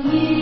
一。